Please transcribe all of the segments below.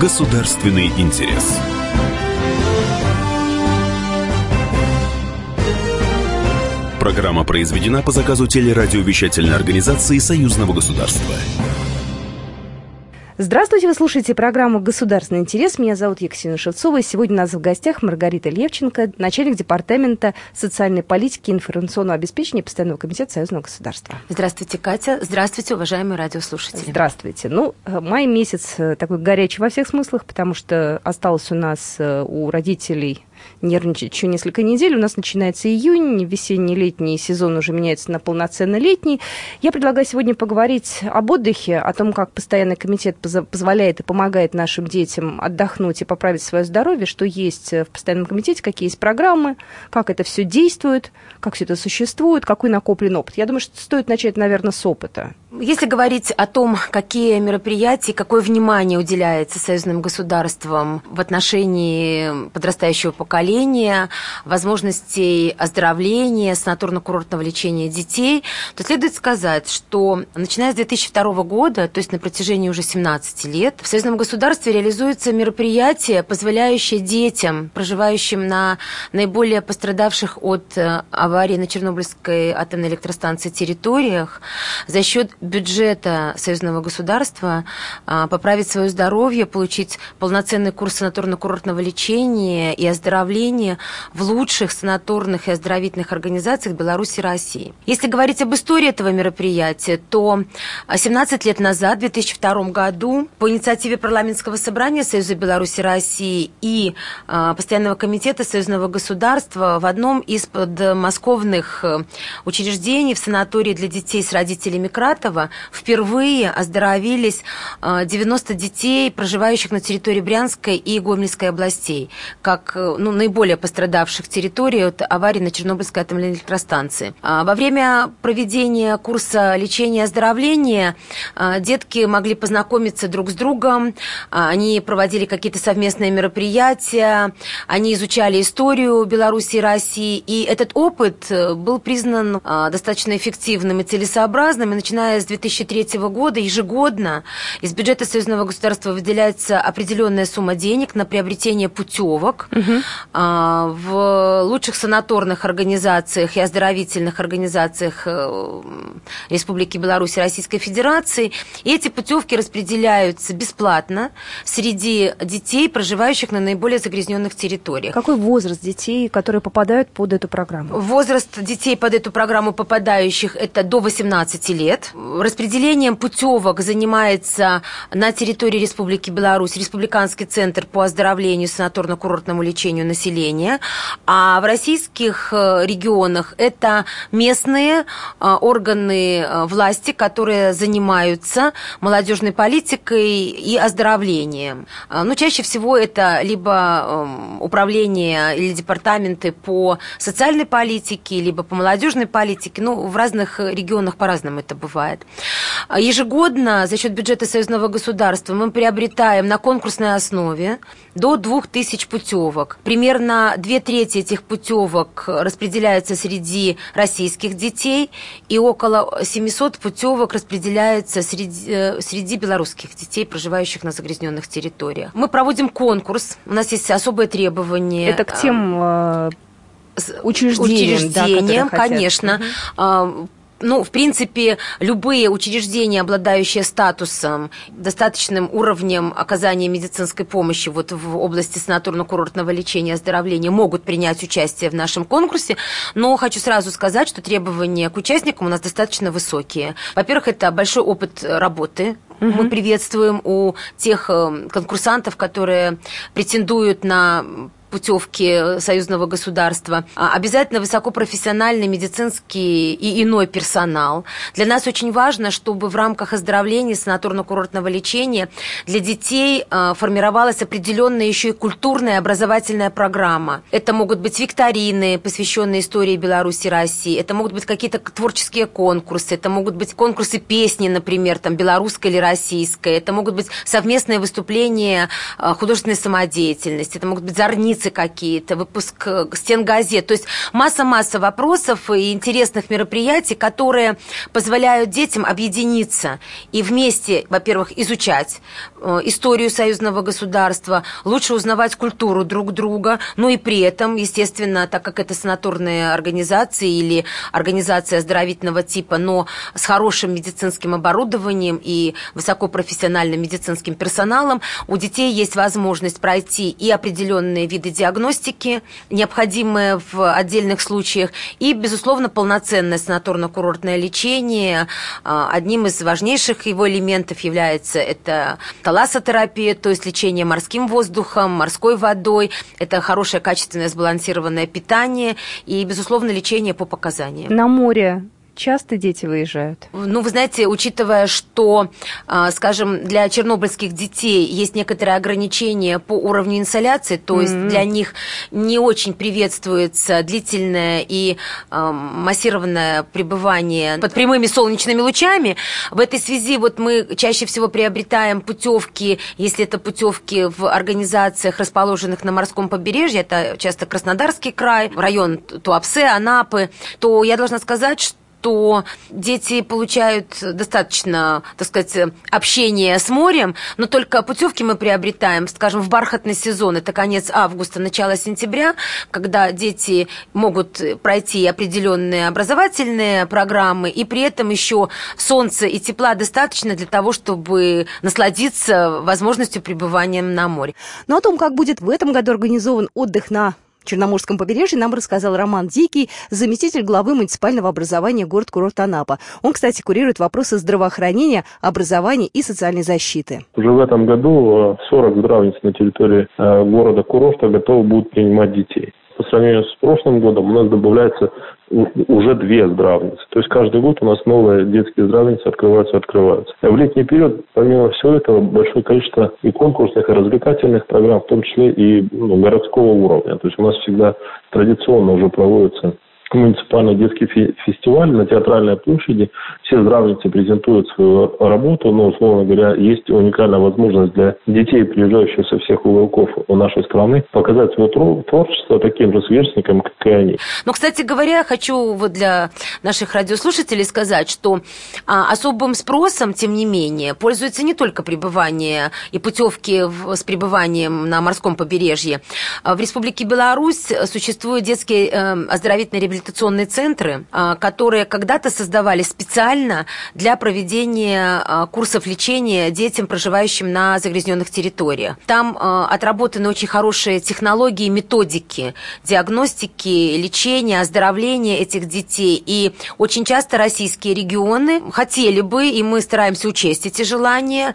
Государственный интерес. Программа произведена по заказу телерадиовещательной организации Союзного государства. Здравствуйте, вы слушаете программу «Государственный интерес». Меня зовут Екатерина Шевцова. И сегодня у нас в гостях Маргарита Левченко, начальник департамента социальной политики и информационного обеспечения Постоянного комитета Союзного государства. Здравствуйте, Катя. Здравствуйте, уважаемые радиослушатели. Здравствуйте. Ну, э, май месяц э, такой горячий во всех смыслах, потому что осталось у нас э, у родителей нервничать еще несколько недель. У нас начинается июнь, весенний-летний сезон уже меняется на полноценно летний. Я предлагаю сегодня поговорить об отдыхе, о том, как постоянный комитет позволяет и помогает нашим детям отдохнуть и поправить свое здоровье, что есть в постоянном комитете, какие есть программы, как это все действует, как все это существует, какой накоплен опыт. Я думаю, что стоит начать, наверное, с опыта. Если говорить о том, какие мероприятия, какое внимание уделяется союзным государствам в отношении подрастающего поколения, возможностей оздоровления, санаторно-курортного лечения детей, то следует сказать, что начиная с 2002 года, то есть на протяжении уже 17 лет, в союзном государстве реализуются мероприятия, позволяющие детям, проживающим на наиболее пострадавших от э, аварии на Чернобыльской атомной электростанции территориях, за счет бюджета союзного государства, а, поправить свое здоровье, получить полноценный курс санаторно-курортного лечения и оздоровления в лучших санаторных и оздоровительных организациях Беларуси и России. Если говорить об истории этого мероприятия, то а, 17 лет назад, в 2002 году, по инициативе парламентского собрания Союза Беларуси и России и а, Постоянного комитета союзного государства в одном из подмосковных э, учреждений в санатории для детей с родителями Крата 2020 впервые оздоровились э, 90 детей, проживающих на территории Брянской и Гомельской областей, как э, ну, наиболее пострадавших территорий от аварии на Чернобыльской атомной электростанции. А, во время проведения курса лечения и оздоровления э, детки могли познакомиться друг с другом, а, они проводили какие-то совместные мероприятия, они изучали историю Беларуси и России, и этот опыт был признан достаточно эффективным и целесообразным, и начиная с 2003 года ежегодно из бюджета союзного государства выделяется определенная сумма денег на приобретение путевок угу. в лучших санаторных организациях и оздоровительных организациях э, Республики Беларусь и Российской Федерации. И эти путевки распределяются бесплатно среди детей, проживающих на наиболее загрязненных территориях. Какой возраст детей, которые попадают под эту программу? Возраст детей под эту программу попадающих это до 18 лет распределением путевок занимается на территории Республики Беларусь Республиканский центр по оздоровлению санаторно-курортному лечению населения, а в российских э, регионах это местные э, органы э, власти, которые занимаются молодежной политикой и оздоровлением. Ну, чаще всего это либо эм, управление или департаменты по социальной политике, либо по молодежной политике. Ну, в разных регионах по-разному это бывает бывает. Ежегодно за счет бюджета союзного государства мы приобретаем на конкурсной основе до 2000 путевок. Примерно две трети этих путевок распределяются среди российских детей, и около 700 путевок распределяется среди, э, среди белорусских детей, проживающих на загрязненных территориях. Мы проводим конкурс, у нас есть особые требования. Это к тем э, учреждениям, учреждениям да, конечно. Угу ну, в принципе, любые учреждения, обладающие статусом, достаточным уровнем оказания медицинской помощи вот в области санаторно-курортного лечения и оздоровления, могут принять участие в нашем конкурсе. Но хочу сразу сказать, что требования к участникам у нас достаточно высокие. Во-первых, это большой опыт работы Угу. Мы приветствуем у тех э, конкурсантов, которые претендуют на путевки союзного государства, а, обязательно высокопрофессиональный медицинский и иной персонал. Для нас очень важно, чтобы в рамках оздоровления санаторно-курортного лечения для детей а, формировалась определенная еще и культурная образовательная программа. Это могут быть викторины, посвященные истории Беларуси и России, это могут быть какие-то творческие конкурсы, это могут быть конкурсы песни, например, там, белорусской или российской, это могут быть совместные выступления а, художественной самодеятельности, это могут быть зорницы страницы какие-то, выпуск э, стен газет. То есть масса-масса вопросов и интересных мероприятий, которые позволяют детям объединиться и вместе, во-первых, изучать э, историю союзного государства, лучше узнавать культуру друг друга, но и при этом, естественно, так как это санаторные организации или организация оздоровительного типа, но с хорошим медицинским оборудованием и высокопрофессиональным медицинским персоналом, у детей есть возможность пройти и определенные виды диагностики, необходимые в отдельных случаях, и, безусловно, полноценное санаторно-курортное лечение. А, одним из важнейших его элементов является это талассотерапия, то есть лечение морским воздухом, морской водой. Это хорошее, качественное, сбалансированное питание и, безусловно, лечение по показаниям. На море часто дети выезжают? Ну, вы знаете, учитывая, что, а, скажем, для чернобыльских детей есть некоторые ограничения по уровню инсоляции, то есть mm-hmm. для них не очень приветствуется длительное и а, массированное пребывание под прямыми солнечными лучами. В этой связи вот мы чаще всего приобретаем путевки, если это путевки в организациях, расположенных на морском побережье, это часто Краснодарский край, район Туапсе, Анапы, то я должна сказать, что что дети получают достаточно, так сказать, общения с морем, но только путевки мы приобретаем, скажем, в бархатный сезон, это конец августа, начало сентября, когда дети могут пройти определенные образовательные программы, и при этом еще солнца и тепла достаточно для того, чтобы насладиться возможностью пребывания на море. Но о том, как будет в этом году организован отдых на Черноморском побережье нам рассказал Роман Дикий, заместитель главы муниципального образования город-курорт Анапа. Он, кстати, курирует вопросы здравоохранения, образования и социальной защиты. Уже в этом году 40 э, здравниц на территории э, города-курорта готовы будут принимать детей по сравнению с прошлым годом у нас добавляется уже две здравницы. То есть каждый год у нас новые детские здравницы открываются открываются. А в летний период, помимо всего этого, большое количество и конкурсных, и развлекательных программ, в том числе и ну, городского уровня. То есть у нас всегда традиционно уже проводятся муниципальный детский фестиваль на Театральной площади. Все здравницы презентуют свою работу, но, условно говоря, есть уникальная возможность для детей, приезжающих со всех уголков нашей страны, показать свое творчество таким же сверстникам, как и они. Но, кстати говоря, хочу вот для наших радиослушателей сказать, что а, особым спросом, тем не менее, пользуется не только пребывание и путевки с пребыванием на морском побережье. А в Республике Беларусь существуют детские э, оздоровительные реабилитационные центры, а, которые когда-то создавали специально для проведения а, курсов лечения детям, проживающим на загрязненных территориях. Там а, отработаны очень хорошие технологии, методики диагностики, лечения, оздоровления этих детей. И очень часто российские регионы хотели бы, и мы стараемся учесть эти желания,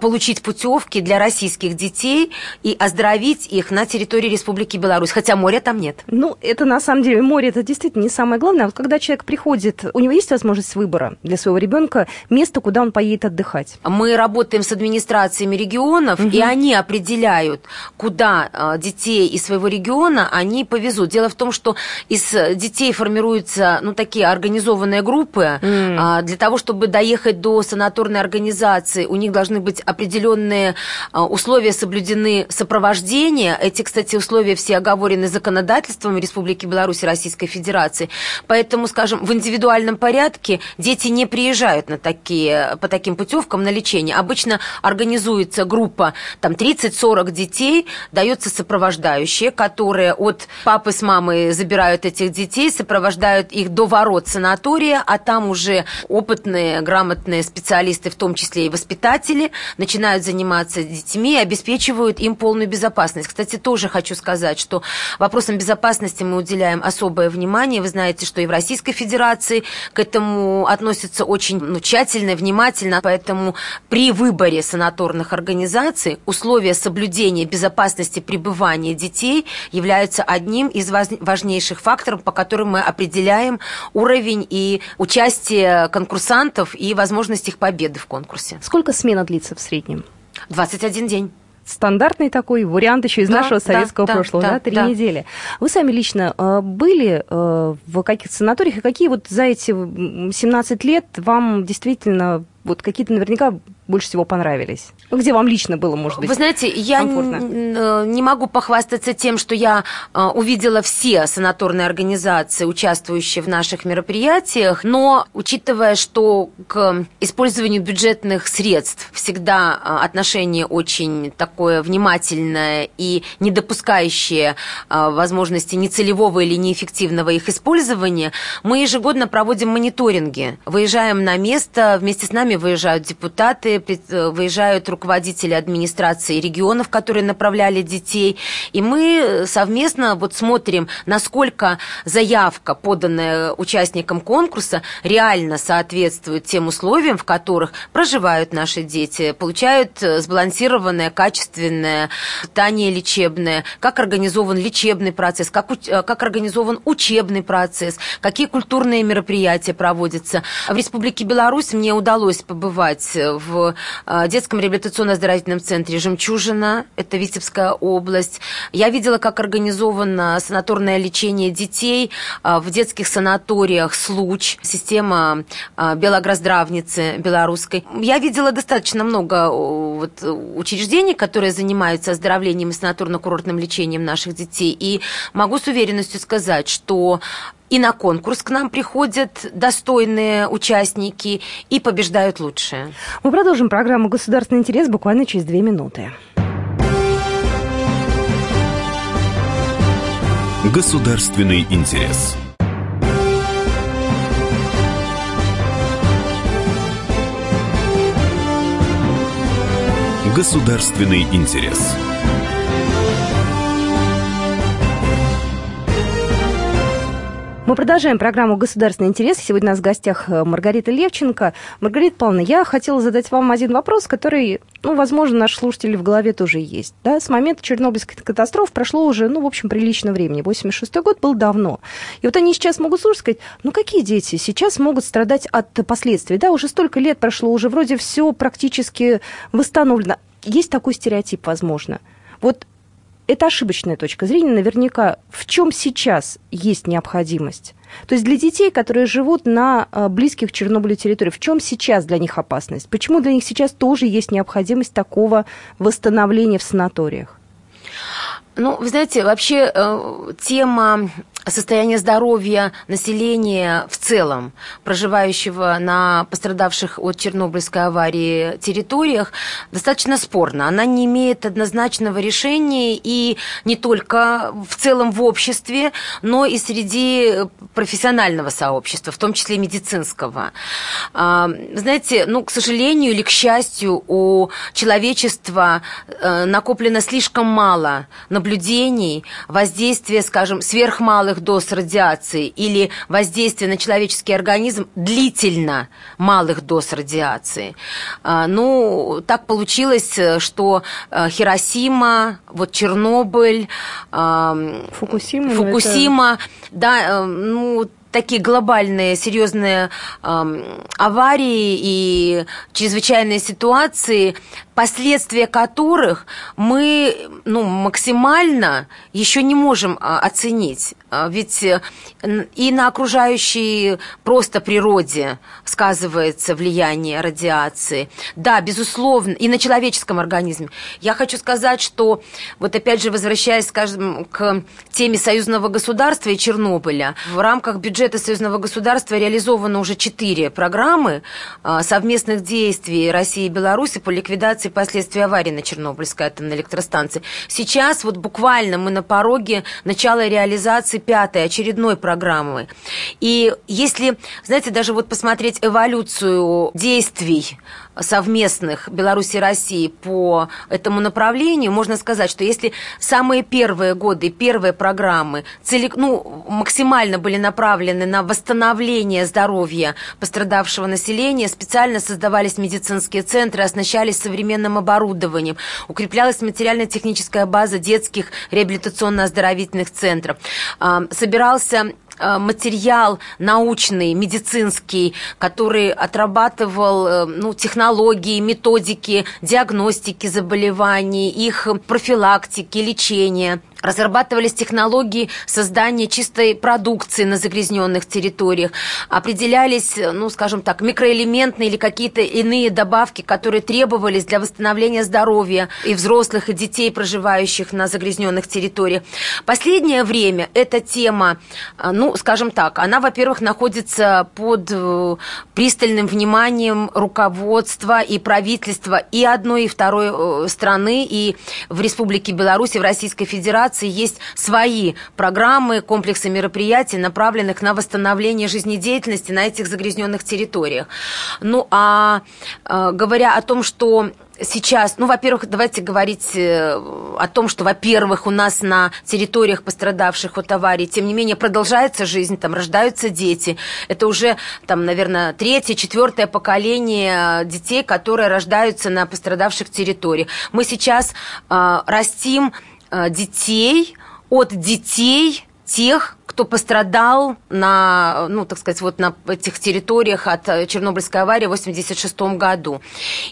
получить путевки для российских детей и оздоровить их на территории Республики Беларусь, хотя моря там нет. Ну, это на самом деле море, это действительно действительно не самое главное. Вот когда человек приходит, у него есть возможность выбора для своего ребенка место, куда он поедет отдыхать? Мы работаем с администрациями регионов, угу. и они определяют, куда а, детей из своего региона они повезут. Дело в том, что из детей формируются ну, такие организованные группы. Mm. Для того, чтобы доехать до санаторной организации, у них должны быть определенные а, условия соблюдены сопровождения. Эти, кстати, условия все оговорены законодательством Республики Беларусь и Российской Федерации Федерации. Поэтому, скажем, в индивидуальном порядке дети не приезжают на такие, по таким путевкам на лечение. Обычно организуется группа, там 30-40 детей, дается сопровождающие, которые от папы с мамой забирают этих детей, сопровождают их до ворот санатория, а там уже опытные, грамотные специалисты, в том числе и воспитатели, начинают заниматься детьми и обеспечивают им полную безопасность. Кстати, тоже хочу сказать, что вопросам безопасности мы уделяем особое внимание внимание. Вы знаете, что и в Российской Федерации к этому относятся очень ну, тщательно, внимательно. Поэтому при выборе санаторных организаций условия соблюдения безопасности пребывания детей являются одним из важнейших факторов, по которым мы определяем уровень и участие конкурсантов и возможность их победы в конкурсе. Сколько смена длится в среднем? 21 день стандартный такой вариант еще из да, нашего советского да, прошлого, да, да, три да. недели. Вы сами лично э, были э, в каких-то санаториях, и какие вот за эти 17 лет вам действительно вот какие-то наверняка больше всего понравились? Ну, где вам лично было, может быть, Вы знаете, я комфортно? не могу похвастаться тем, что я э, увидела все санаторные организации, участвующие в наших мероприятиях, но учитывая, что к использованию бюджетных средств всегда э, отношение очень такое внимательное и не допускающее э, возможности нецелевого или неэффективного их использования, мы ежегодно проводим мониторинги. Выезжаем на место, вместе с нами выезжают депутаты, выезжают руководители администрации регионов, которые направляли детей, и мы совместно вот смотрим, насколько заявка, поданная участникам конкурса, реально соответствует тем условиям, в которых проживают наши дети, получают сбалансированное, качественное питание лечебное, как организован лечебный процесс, как, как организован учебный процесс, какие культурные мероприятия проводятся. В Республике Беларусь мне удалось побывать в э, детском реабилитационно-оздоровительном центре «Жемчужина», это Витебская область. Я видела, как организовано санаторное лечение детей э, в детских санаториях «Случ», система э, Белогроздравницы белорусской. Я видела достаточно много вот, учреждений, которые занимаются оздоровлением и санаторно-курортным лечением наших детей. И могу с уверенностью сказать, что и на конкурс к нам приходят достойные участники и побеждают лучшие. Мы продолжим программу «Государственный интерес» буквально через две минуты. Государственный интерес. Государственный интерес. Мы продолжаем программу «Государственный интерес». Сегодня у нас в гостях э, Маргарита Левченко. Маргарита Павловна, я хотела задать вам один вопрос, который, ну, возможно, наши слушатели в голове тоже есть. Да? С момента Чернобыльской катастрофы прошло уже, ну, в общем, прилично времени. 86 год был давно. И вот они сейчас могут слушать, сказать, ну, какие дети сейчас могут страдать от последствий? Да, уже столько лет прошло, уже вроде все практически восстановлено. Есть такой стереотип, возможно. Вот это ошибочная точка зрения. Наверняка в чем сейчас есть необходимость? То есть для детей, которые живут на э, близких Чернобылю территориях, в чем сейчас для них опасность? Почему для них сейчас тоже есть необходимость такого восстановления в санаториях? Ну, вы знаете, вообще э, тема состояние здоровья населения в целом, проживающего на пострадавших от Чернобыльской аварии территориях, достаточно спорно. Она не имеет однозначного решения и не только в целом в обществе, но и среди профессионального сообщества, в том числе медицинского. А, знаете, ну, к сожалению или к счастью, у человечества э, накоплено слишком мало наблюдений, воздействия, скажем, сверхмалых малых доз радиации или воздействие на человеческий организм длительно малых доз радиации. А, ну, так получилось, что э, Хиросима, вот Чернобыль, Фукусима, Фукусима, это... да, э, ну, такие глобальные серьезные э, аварии и чрезвычайные ситуации, последствия которых мы ну, максимально еще не можем а, оценить. А, ведь э, и на окружающей просто природе сказывается влияние радиации. Да, безусловно, и на человеческом организме. Я хочу сказать, что вот опять же, возвращаясь, скажем, к теме союзного государства и Чернобыля, в рамках бюджета союзного государства реализовано уже четыре программы а, совместных действий России и Беларуси по ликвидации последствий аварии на Чернобыльской атомной электростанции. Сейчас вот буквально мы на пороге начала реализации пятой очередной программы. И если, знаете, даже вот посмотреть эволюцию действий совместных Беларуси и России по этому направлению, можно сказать, что если самые первые годы, первые программы цели, ну, максимально были направлены на восстановление здоровья пострадавшего населения, специально создавались медицинские центры, оснащались современным оборудованием, укреплялась материально-техническая база детских реабилитационно-оздоровительных центров, а, собирался Э, материал научный, медицинский, который отрабатывал э, ну, технологии, методики диагностики заболеваний, их профилактики, лечения. Разрабатывались технологии создания чистой продукции на загрязненных территориях, определялись, ну, скажем так, микроэлементные или какие-то иные добавки, которые требовались для восстановления здоровья и взрослых, и детей, проживающих на загрязненных территориях. Последнее время эта тема, э, ну, скажем так, она, во-первых, находится под э, пристальным вниманием руководства и правительства и одной, и второй э, страны, и в Республике Беларусь, и в Российской Федерации Федерации есть свои программы, комплексы мероприятий, направленных на восстановление жизнедеятельности на этих загрязненных территориях. Ну, а э, говоря о том, что сейчас, ну, во-первых, давайте говорить э, о том, что, во-первых, у нас на территориях, пострадавших от аварий, тем не менее, продолжается жизнь, там рождаются дети. Это уже, там, наверное, третье, четвертое поколение детей, которые рождаются на пострадавших территориях. Мы сейчас э, растим Э, детей, от детей тех, кто пострадал на, ну, так сказать, вот на этих территориях от э, Чернобыльской аварии в 1986 году.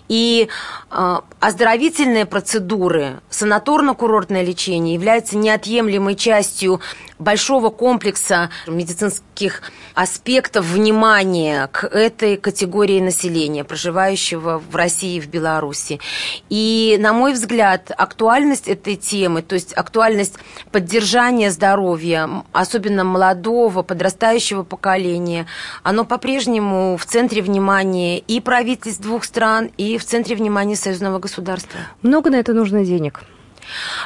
И э, оздоровительные процедуры, санаторно-курортное лечение являются неотъемлемой частью большого комплекса медицинских аспектов внимания к этой категории населения, проживающего в России и в Беларуси. И, на мой взгляд, актуальность этой темы, то есть актуальность поддержания здоровья, особенно молодого, подрастающего поколения, оно по-прежнему в центре внимания и правительств двух стран, и в центре внимания союзного государства. Много на это нужно денег?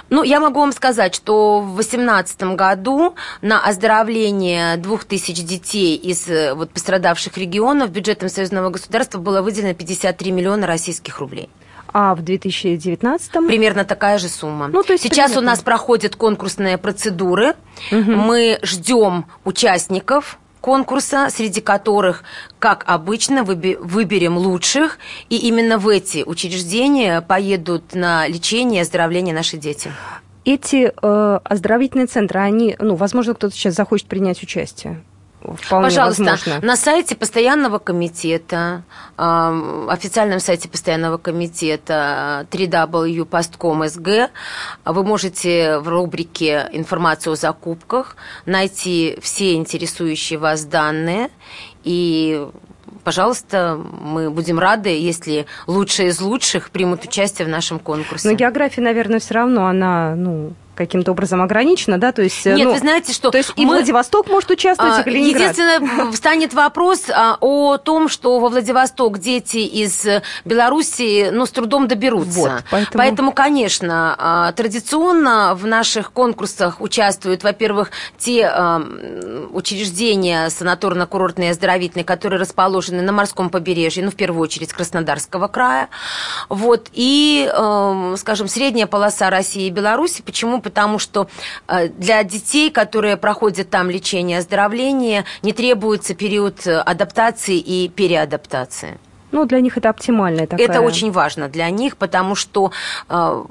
Ну, я могу вам сказать, что в 2018 году на оздоровление 2000 детей из э, вот, пострадавших регионов бюджетом союзного государства было выделено 53 миллиона российских рублей. А в 2019 примерно такая же сумма. Ну, то есть Сейчас примерно. у нас проходят конкурсные процедуры. Угу. Мы ждем участников конкурса, среди которых, как обычно, выберем лучших, и именно в эти учреждения поедут на лечение и оздоровление наши дети. Эти э, оздоровительные центры, они, ну, возможно, кто-то сейчас захочет принять участие. Вполне Пожалуйста, возможно. на сайте постоянного комитета, э, официальном сайте постоянного комитета www.postcom.sg вы можете в рубрике «Информация о закупках» найти все интересующие вас данные и пожалуйста, мы будем рады, если лучшие из лучших примут участие в нашем конкурсе. Но география, наверное, все равно она, ну, каким-то образом ограничено, да, то есть... Нет, ну, вы знаете, что... То есть мы... и Владивосток может участвовать, а, и Калининград. Единственное, встанет вопрос а, о том, что во Владивосток дети из Белоруссии, ну, с трудом доберутся. Вот, поэтому... поэтому, конечно, а, традиционно в наших конкурсах участвуют, во-первых, те а, учреждения санаторно-курортные оздоровительные, которые расположены на морском побережье, ну, в первую очередь, Краснодарского края, вот, и, скажем, средняя полоса России и Беларуси. Почему? Потому что э, для детей, которые проходят там лечение оздоровление, не требуется период э, адаптации и переадаптации. Ну, для них это оптимальная такая. Это очень важно для них, потому что, э,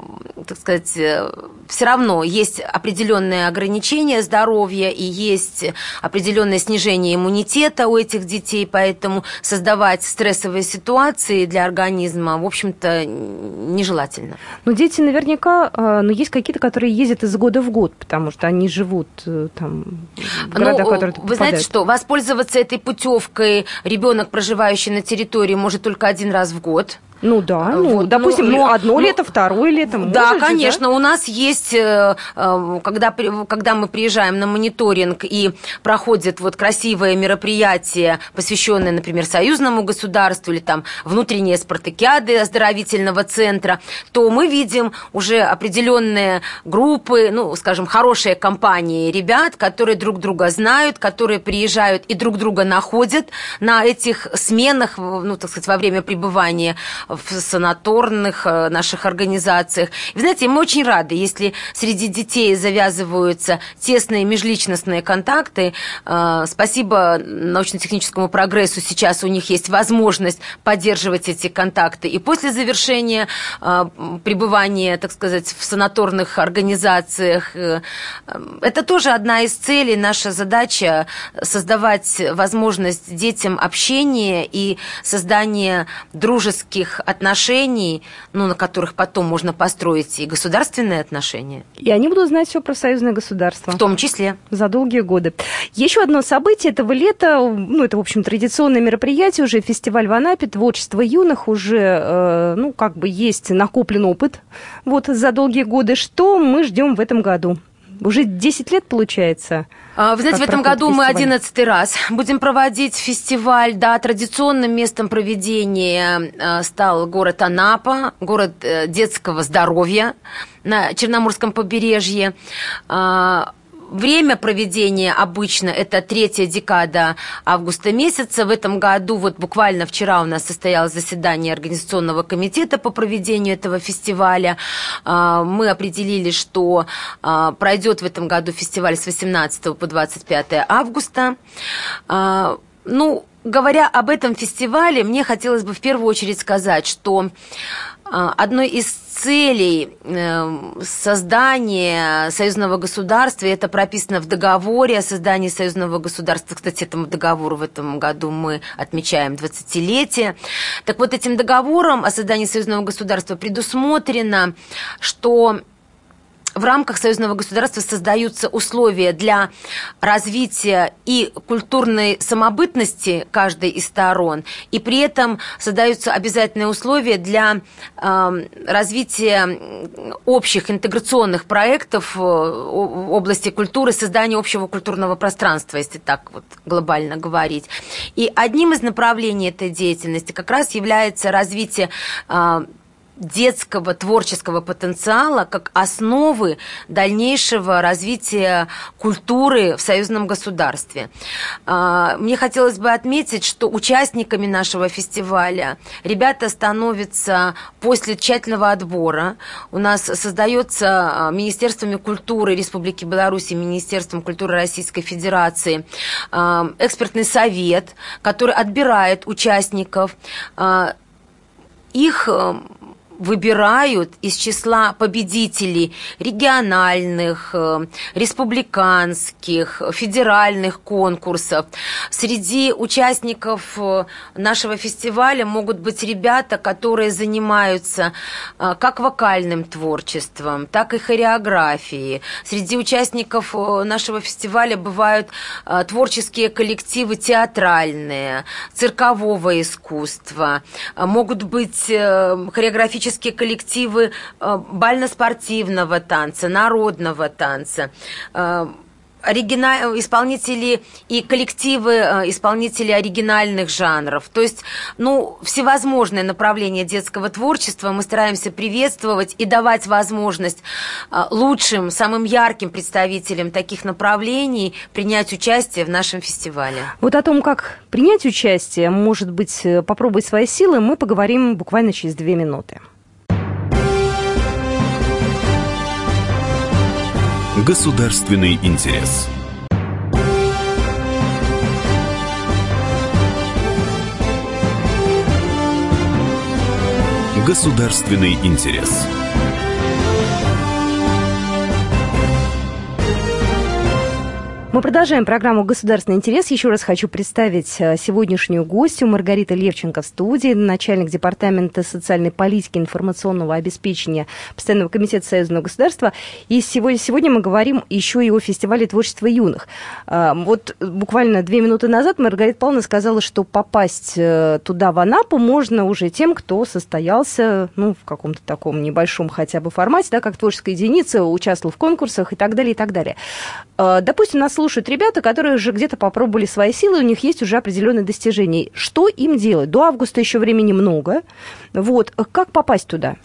так сказать, э, все равно есть определенные ограничения здоровья и есть определенное снижение иммунитета у этих детей, поэтому создавать стрессовые ситуации для организма, в общем-то, нежелательно. Но дети наверняка, э, но есть какие-то, которые ездят из года в год, потому что они живут э, там в городах, ну, которые Вы знаете что, воспользоваться этой путевкой ребенок, проживающий на территории, может только один раз в год. Ну да, ну, вот, допустим, ну, но, одно ну, лето, второе лето. Да, же, конечно, да? у нас есть, э, э, когда, когда мы приезжаем на мониторинг и проходит вот красивое мероприятие, посвященное, например, союзному государству или там внутренние спартакиады оздоровительного центра, то мы видим уже определенные группы, ну, скажем, хорошие компании ребят, которые друг друга знают, которые приезжают и друг друга находят на этих сменах, ну, так сказать, во время пребывания в санаторных э, наших организациях. И, знаете, мы очень рады, если среди детей завязываются тесные межличностные контакты. Э, спасибо научно-техническому прогрессу сейчас у них есть возможность поддерживать эти контакты. И после завершения э, пребывания, так сказать, в санаторных организациях, это тоже одна из целей, наша задача создавать возможность детям общения и создания дружеских тех отношений, ну, на которых потом можно построить и государственные отношения. И они будут знать все про союзное государство. В том числе. За долгие годы. Еще одно событие этого лета, ну, это, в общем, традиционное мероприятие уже, фестиваль в Анапе, творчество юных, уже, э, ну, как бы есть накоплен опыт вот за долгие годы. Что мы ждем в этом году? Уже 10 лет, получается. А, вы знаете, в этом году фестиваль? мы 11 раз будем проводить фестиваль. Да, традиционным местом проведения э, стал город Анапа, город э, детского здоровья на Черноморском побережье. Время проведения обычно это третья декада августа месяца. В этом году, вот буквально вчера у нас состоялось заседание Организационного комитета по проведению этого фестиваля. А, мы определили, что а, пройдет в этом году фестиваль с 18 по 25 августа. А, ну, говоря об этом фестивале, мне хотелось бы в первую очередь сказать, что одной из целей эм, создания союзного государства, и это прописано в договоре о создании союзного государства. Кстати, этому договору в этом году мы отмечаем 20-летие. Так вот, этим договором о создании союзного государства предусмотрено, что в рамках союзного государства создаются условия для развития и культурной самобытности каждой из сторон, и при этом создаются обязательные условия для э, развития общих интеграционных проектов в области культуры, создания общего культурного пространства, если так вот глобально говорить. И одним из направлений этой деятельности как раз является развитие э, детского творческого потенциала как основы дальнейшего развития культуры в союзном государстве. А, мне хотелось бы отметить, что участниками нашего фестиваля ребята становятся после тщательного отбора. У нас создается а, Министерствами культуры Республики Беларусь и Министерством культуры Российской Федерации а, экспертный совет, который отбирает участников их выбирают из числа победителей региональных, э, республиканских, федеральных конкурсов. Среди участников э, нашего фестиваля могут быть ребята, которые занимаются э, как вокальным творчеством, так и хореографией. Среди участников нашего фестиваля бывают творческие коллективы театральные, циркового искусства, могут быть хореографические творческие коллективы э, бально-спортивного танца, народного танца э, оригина... исполнители и коллективы э, исполнителей оригинальных жанров. То есть, ну, всевозможные направления детского творчества мы стараемся приветствовать и давать возможность лучшим, самым ярким представителям таких направлений принять участие в нашем фестивале. Вот о том, как принять участие, может быть, попробовать свои силы, мы поговорим буквально через две минуты. Государственный интерес. Государственный интерес. Мы продолжаем программу «Государственный интерес». Еще раз хочу представить э, сегодняшнюю гостью Маргарита Левченко в студии, начальник Департамента социальной политики и информационного обеспечения Постоянного комитета Союзного государства. И сегодня, сегодня мы говорим еще и о фестивале творчества юных. А, вот буквально две минуты назад Маргарита Павловна сказала, что попасть э, туда, в Анапу, можно уже тем, кто состоялся ну, в каком-то таком небольшом хотя бы формате, да, как творческая единица, участвовал в конкурсах и так далее, и так далее. Допустим, нас слушают ребята, которые уже где-то попробовали свои силы, у них есть уже определенные достижения. Что им делать? До августа еще времени много. Вот. Как попасть туда?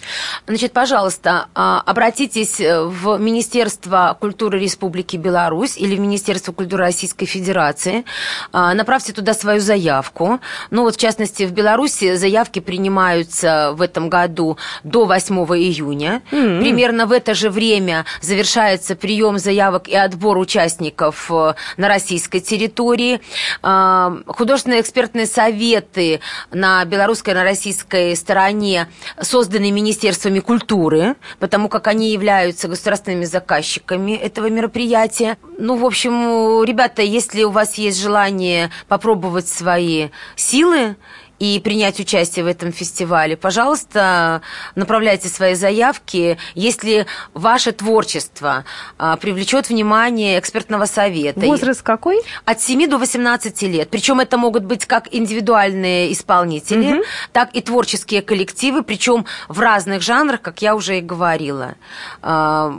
Значит, пожалуйста, а, обратитесь в Министерство культуры Республики Беларусь или в Министерство культуры Российской Федерации. А, направьте туда свою заявку. Ну вот, в частности, в Беларуси заявки принимаются в этом году до 8 июня. Mm-hmm. Примерно в это же время завершается прием заявок и отбор участников Э, на российской территории, э, художественные экспертные советы на белорусской и на российской стороне созданы министерствами культуры, потому как они являются государственными заказчиками этого мероприятия. Ну, в общем, ребята, если у вас есть желание попробовать свои силы и принять участие в этом фестивале, пожалуйста, направляйте свои заявки. Если ваше творчество а, привлечет внимание экспертного совета. Возраст какой? От 7 до 18 лет. Причем это могут быть как индивидуальные исполнители, угу. так и творческие коллективы, причем в разных жанрах, как я уже и говорила. А,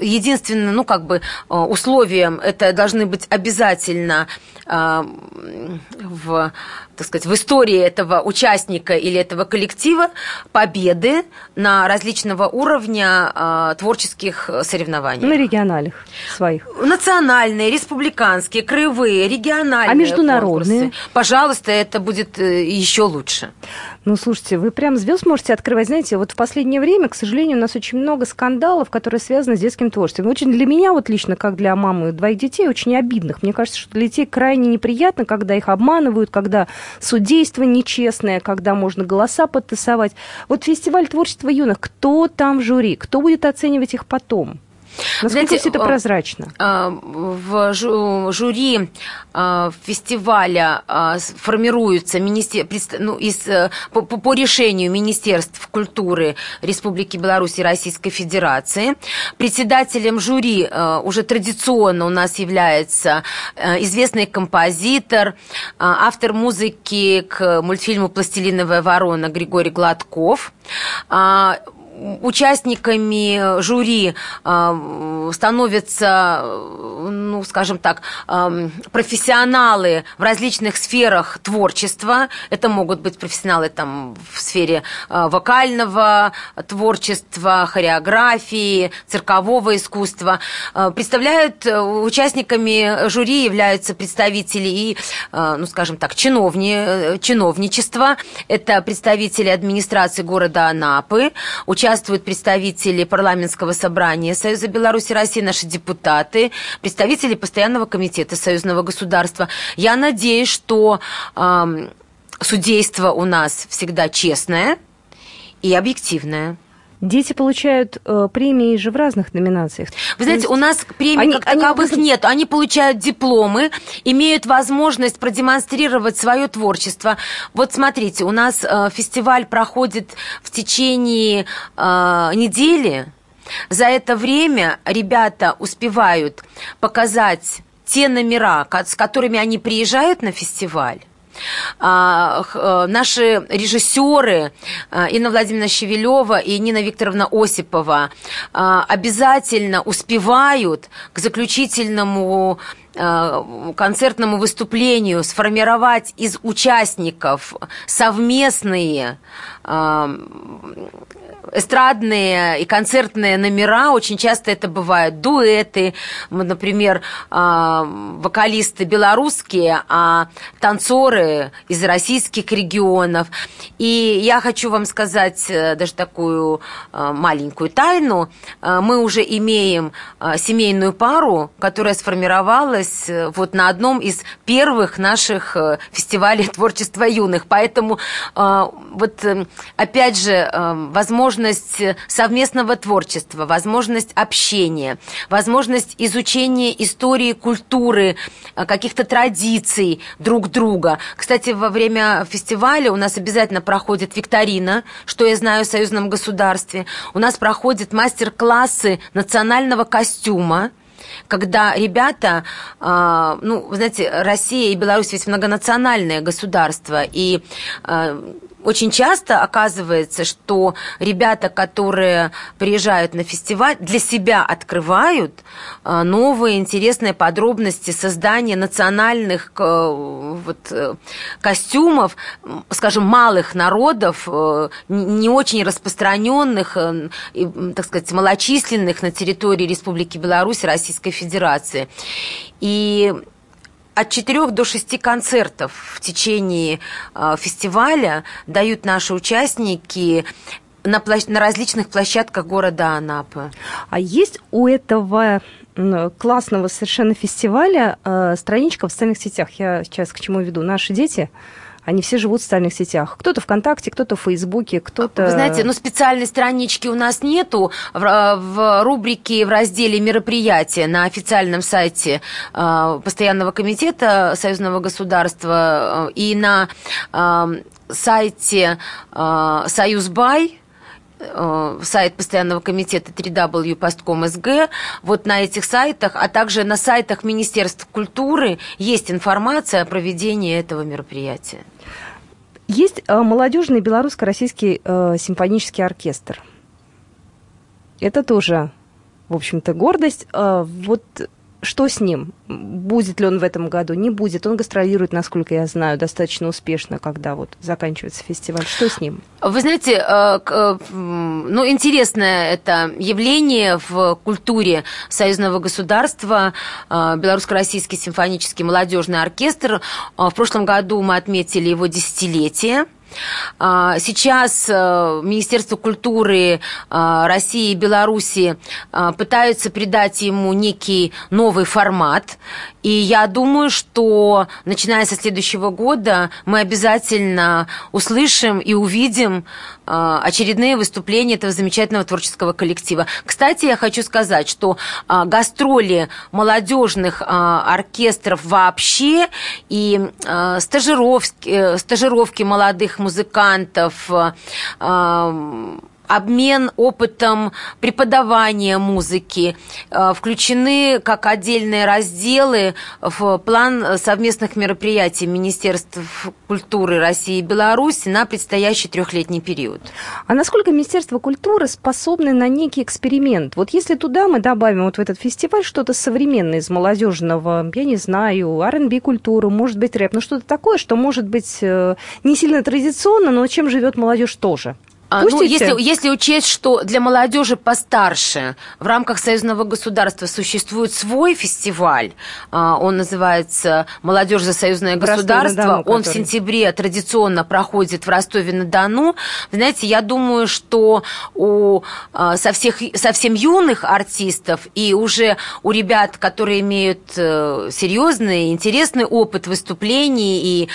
единственное, ну, как бы а, условием это должны быть обязательно в так сказать, в истории этого участника или этого коллектива победы на различного уровня э, творческих соревнований. На региональных своих. Национальные, республиканские, краевые, региональные. А международные? Конкурсы. Пожалуйста, это будет э, еще лучше. Ну, слушайте, вы прям звезд можете открывать. Знаете, вот в последнее время, к сожалению, у нас очень много скандалов, которые связаны с детским творчеством. Очень для меня, вот лично, как для мамы двоих детей, очень обидных. Мне кажется, что для детей крайне неприятно, когда их обманывают, когда судейство нечестное, когда можно голоса подтасовать. Вот фестиваль творчества юных, кто там жюри, кто будет оценивать их потом? Насколько Знаете, все это прозрачно? А, в жюри а, фестиваля а, формируются министер... ну, из... Э, по, по решению Министерств культуры Республики Беларусь и Российской Федерации. Председателем жюри уже традиционно у нас является известный композитор, автор музыки к мультфильму «Пластилиновая ворона» Григорий Гладков участниками жюри а, становятся, ну, скажем так, профессионалы в различных сферах творчества. Это могут быть профессионалы там, в сфере вокального творчества, хореографии, циркового искусства. Представляют э, участниками жюри являются представители и, ну, скажем так, чиновни, э, чиновничества. Это представители администрации города Анапы, участники участвуют представители парламентского собрания Союза Беларуси и России, наши депутаты, представители постоянного комитета союзного государства. Я надеюсь, что э, судейство у нас всегда честное и объективное. Дети получают э, премии же в разных номинациях. Вы знаете, есть... у нас премий они, как таковых они... нет. Они получают дипломы, имеют возможность продемонстрировать свое творчество. Вот смотрите, у нас э, фестиваль проходит в течение э, недели. За это время ребята успевают показать те номера, с которыми они приезжают на фестиваль наши режиссеры э, Инна Владимировна Щевелева и Нина Викторовна Осипова э, обязательно успевают к заключительному концертному выступлению сформировать из участников совместные эстрадные и концертные номера, очень часто это бывают дуэты, например, а, вокалисты белорусские, а танцоры из российских регионов. И я хочу вам сказать э, даже такую э, маленькую тайну. Э, мы уже имеем семейную пару, которая сформировалась вот на одном из первых наших фестивалей творчества юных. Поэтому вот опять же возможно возможность э, совместного творчества, возможность общения, возможность изучения истории, культуры, э, каких-то традиций друг друга. Кстати, во время фестиваля у нас обязательно проходит викторина, что я знаю в союзном государстве. У нас проходят мастер-классы национального костюма, когда ребята, э, ну, знаете, Россия и Беларусь ведь многонациональное государство, и очень часто оказывается, что ребята, которые приезжают на фестиваль, для себя открывают э, новые интересные подробности создания национальных э, вот, э, костюмов, скажем, малых народов, не очень распространенных, так сказать, малочисленных на территории Республики Беларусь Российской Федерации. И от 4 до 6 концертов в течение э, фестиваля дают наши участники на, площ... на различных площадках города Анапы. А есть у этого классного совершенно фестиваля э, страничка в социальных сетях? Я сейчас к чему веду? Наши дети Они все живут в социальных сетях. Кто-то ВКонтакте, кто-то в Фейсбуке, кто-то... Вы знаете, ну специальной странички у нас нету в, в рубрике, в разделе мероприятия на официальном сайте э, Постоянного комитета Союзного государства э, и на э, сайте э, Союзбай Э, сайт постоянного комитета www.postcom.sg. Вот на этих сайтах, а также на сайтах Министерств культуры есть информация о проведении этого мероприятия. Есть э, молодежный белорусско-российский э, симфонический оркестр. Это тоже, в общем-то, гордость. Э, вот что с ним? Будет ли он в этом году? Не будет. Он гастролирует, насколько я знаю, достаточно успешно, когда вот заканчивается фестиваль. Что с ним? Вы знаете, э, э, ну, интересное это явление в культуре союзного государства. Э, Белорусско-Российский симфонический молодежный оркестр. В прошлом году мы отметили его десятилетие. А, сейчас э, Министерство культуры а, России и Беларуси а, пытаются придать ему некий новый формат. И я думаю, что начиная со следующего года мы обязательно услышим и увидим очередные выступления этого замечательного творческого коллектива. Кстати, я хочу сказать, что гастроли молодежных оркестров вообще и стажировки, э, стажировки молодых музыкантов, обмен опытом преподавания музыки, э, включены как отдельные разделы в план совместных мероприятий Министерств культуры России и Беларуси на предстоящий трехлетний период. А насколько Министерство культуры способны на некий эксперимент? Вот если туда мы добавим вот в этот фестиваль что-то современное из молодежного, я не знаю, R&B культуру, может быть рэп, ну что-то такое, что может быть э, не сильно традиционно, но чем живет молодежь тоже. А, ну, если, если учесть, что для молодежи постарше в рамках союзного государства существует свой фестиваль, а, он называется «Молодежь за союзное государство», он в сентябре традиционно проходит в Ростове-на-Дону. Знаете, я думаю, что у а, со всех, совсем юных артистов и уже у ребят, которые имеют э, серьезный, интересный опыт выступлений и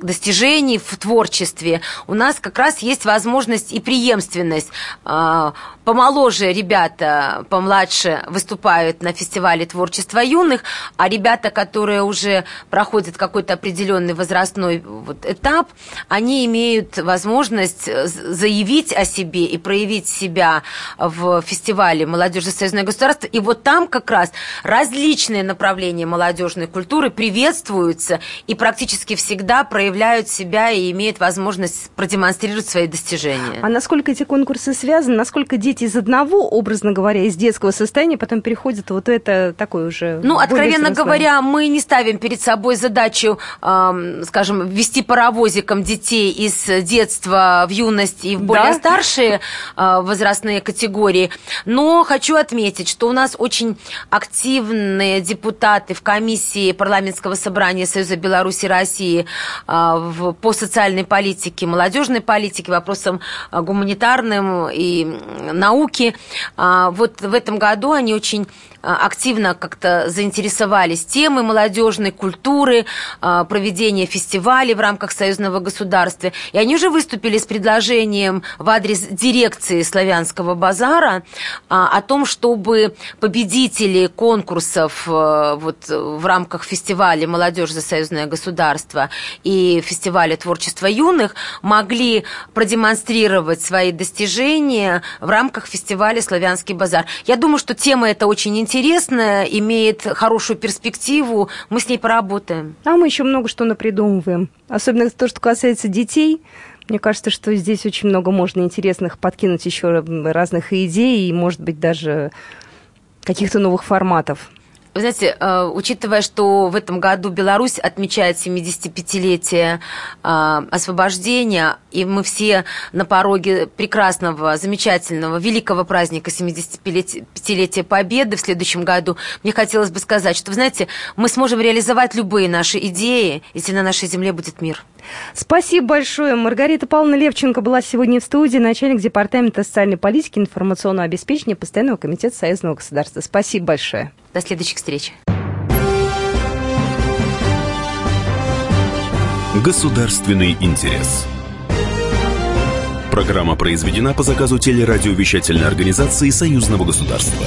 достижений в творчестве, у нас как раз есть возможность возможность и преемственность. А, помоложе ребята, помладше выступают на фестивале творчества юных, а ребята, которые уже проходят какой-то определенный возрастной вот этап, они имеют возможность заявить о себе и проявить себя в фестивале «Молодежь союзное государство». И вот там как раз различные направления молодежной культуры приветствуются и практически всегда проявляют себя и имеют возможность продемонстрировать свои достижения движения. А насколько эти конкурсы связаны, насколько дети из одного, образно говоря, из детского состояния потом переходят вот это такое уже... Ну, откровенно говоря, мы не ставим перед собой задачу, э, скажем, ввести паровозиком детей из детства в юность и в более да? старшие э, возрастные категории. Но хочу отметить, что у нас очень активные депутаты в комиссии парламентского собрания Союза Беларуси России э, в, по социальной политике, молодежной политике, вопросам гуманитарным и науки. А, вот в этом году они очень Э, активно как-то заинтересовались темой молодежной культуры, э, проведения фестивалей в рамках союзного государства. И они уже выступили с предложением в адрес дирекции Славянского базара э, о том, чтобы победители конкурсов вот, в рамках фестиваля «Молодежь за союзное государство» и фестиваля творчества юных могли продемонстрировать свои достижения в рамках фестиваля «Славянский базар». Я думаю, что тема эта очень интересна интересная, имеет хорошую перспективу, мы с ней поработаем. А мы еще много что напридумываем. Особенно то, что касается детей. Мне кажется, что здесь очень много можно интересных подкинуть еще разных идей и, может быть, даже каких-то новых форматов. Вы знаете, э, учитывая, что в этом году Беларусь отмечает 75-летие э, освобождения, и мы все на пороге прекрасного, замечательного, великого праздника 75-летия Победы в следующем году, мне хотелось бы сказать, что, вы знаете, мы сможем реализовать любые наши идеи, если на нашей земле будет мир. Спасибо большое. Маргарита Павловна Левченко была сегодня в студии, начальник департамента социальной политики и информационного обеспечения Постоянного комитета Союзного государства. Спасибо большое. До следующих встреч. Государственный интерес. Программа произведена по заказу телерадиовещательной организации Союзного государства.